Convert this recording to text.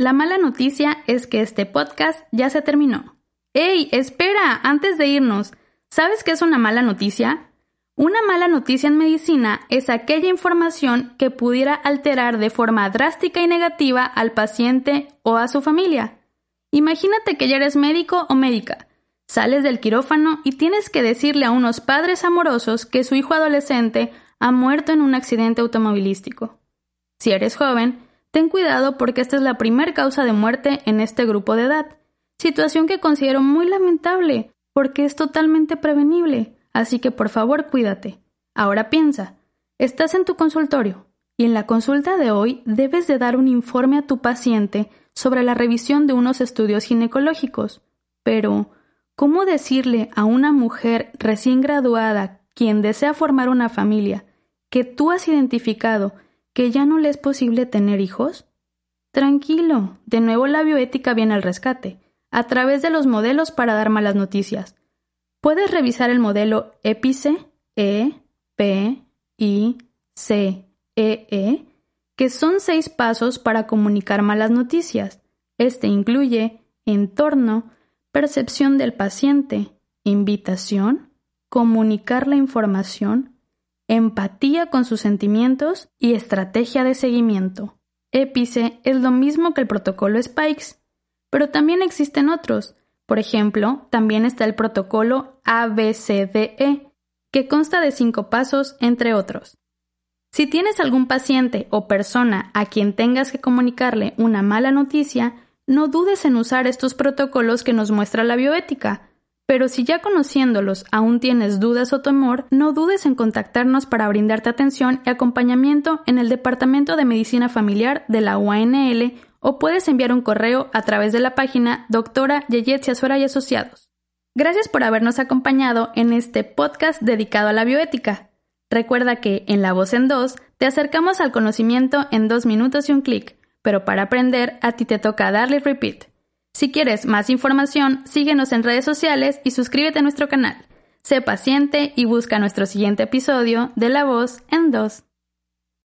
La mala noticia es que este podcast ya se terminó. ¡Ey, espera! Antes de irnos, ¿sabes qué es una mala noticia? Una mala noticia en medicina es aquella información que pudiera alterar de forma drástica y negativa al paciente o a su familia. Imagínate que ya eres médico o médica. Sales del quirófano y tienes que decirle a unos padres amorosos que su hijo adolescente ha muerto en un accidente automovilístico. Si eres joven, ten cuidado porque esta es la primera causa de muerte en este grupo de edad, situación que considero muy lamentable porque es totalmente prevenible. Así que por favor cuídate. Ahora piensa, estás en tu consultorio y en la consulta de hoy debes de dar un informe a tu paciente sobre la revisión de unos estudios ginecológicos. Pero, ¿cómo decirle a una mujer recién graduada quien desea formar una familia que tú has identificado que ya no le es posible tener hijos? Tranquilo, de nuevo la bioética viene al rescate, a través de los modelos para dar malas noticias. Puedes revisar el modelo EPICE, E, P, I, C, E, E, que son seis pasos para comunicar malas noticias. Este incluye entorno, percepción del paciente, invitación, comunicar la información, empatía con sus sentimientos y estrategia de seguimiento. EPICE es lo mismo que el protocolo Spikes, pero también existen otros, por ejemplo, también está el protocolo ABCDE, que consta de cinco pasos, entre otros. Si tienes algún paciente o persona a quien tengas que comunicarle una mala noticia, no dudes en usar estos protocolos que nos muestra la bioética. Pero si ya conociéndolos aún tienes dudas o temor, no dudes en contactarnos para brindarte atención y acompañamiento en el Departamento de Medicina Familiar de la UANL o puedes enviar un correo a través de la página doctora Yeyetsia Suera y Asociados. Gracias por habernos acompañado en este podcast dedicado a la bioética. Recuerda que en La Voz en Dos te acercamos al conocimiento en dos minutos y un clic, pero para aprender a ti te toca darle repeat. Si quieres más información, síguenos en redes sociales y suscríbete a nuestro canal. Sé paciente y busca nuestro siguiente episodio de La Voz en Dos.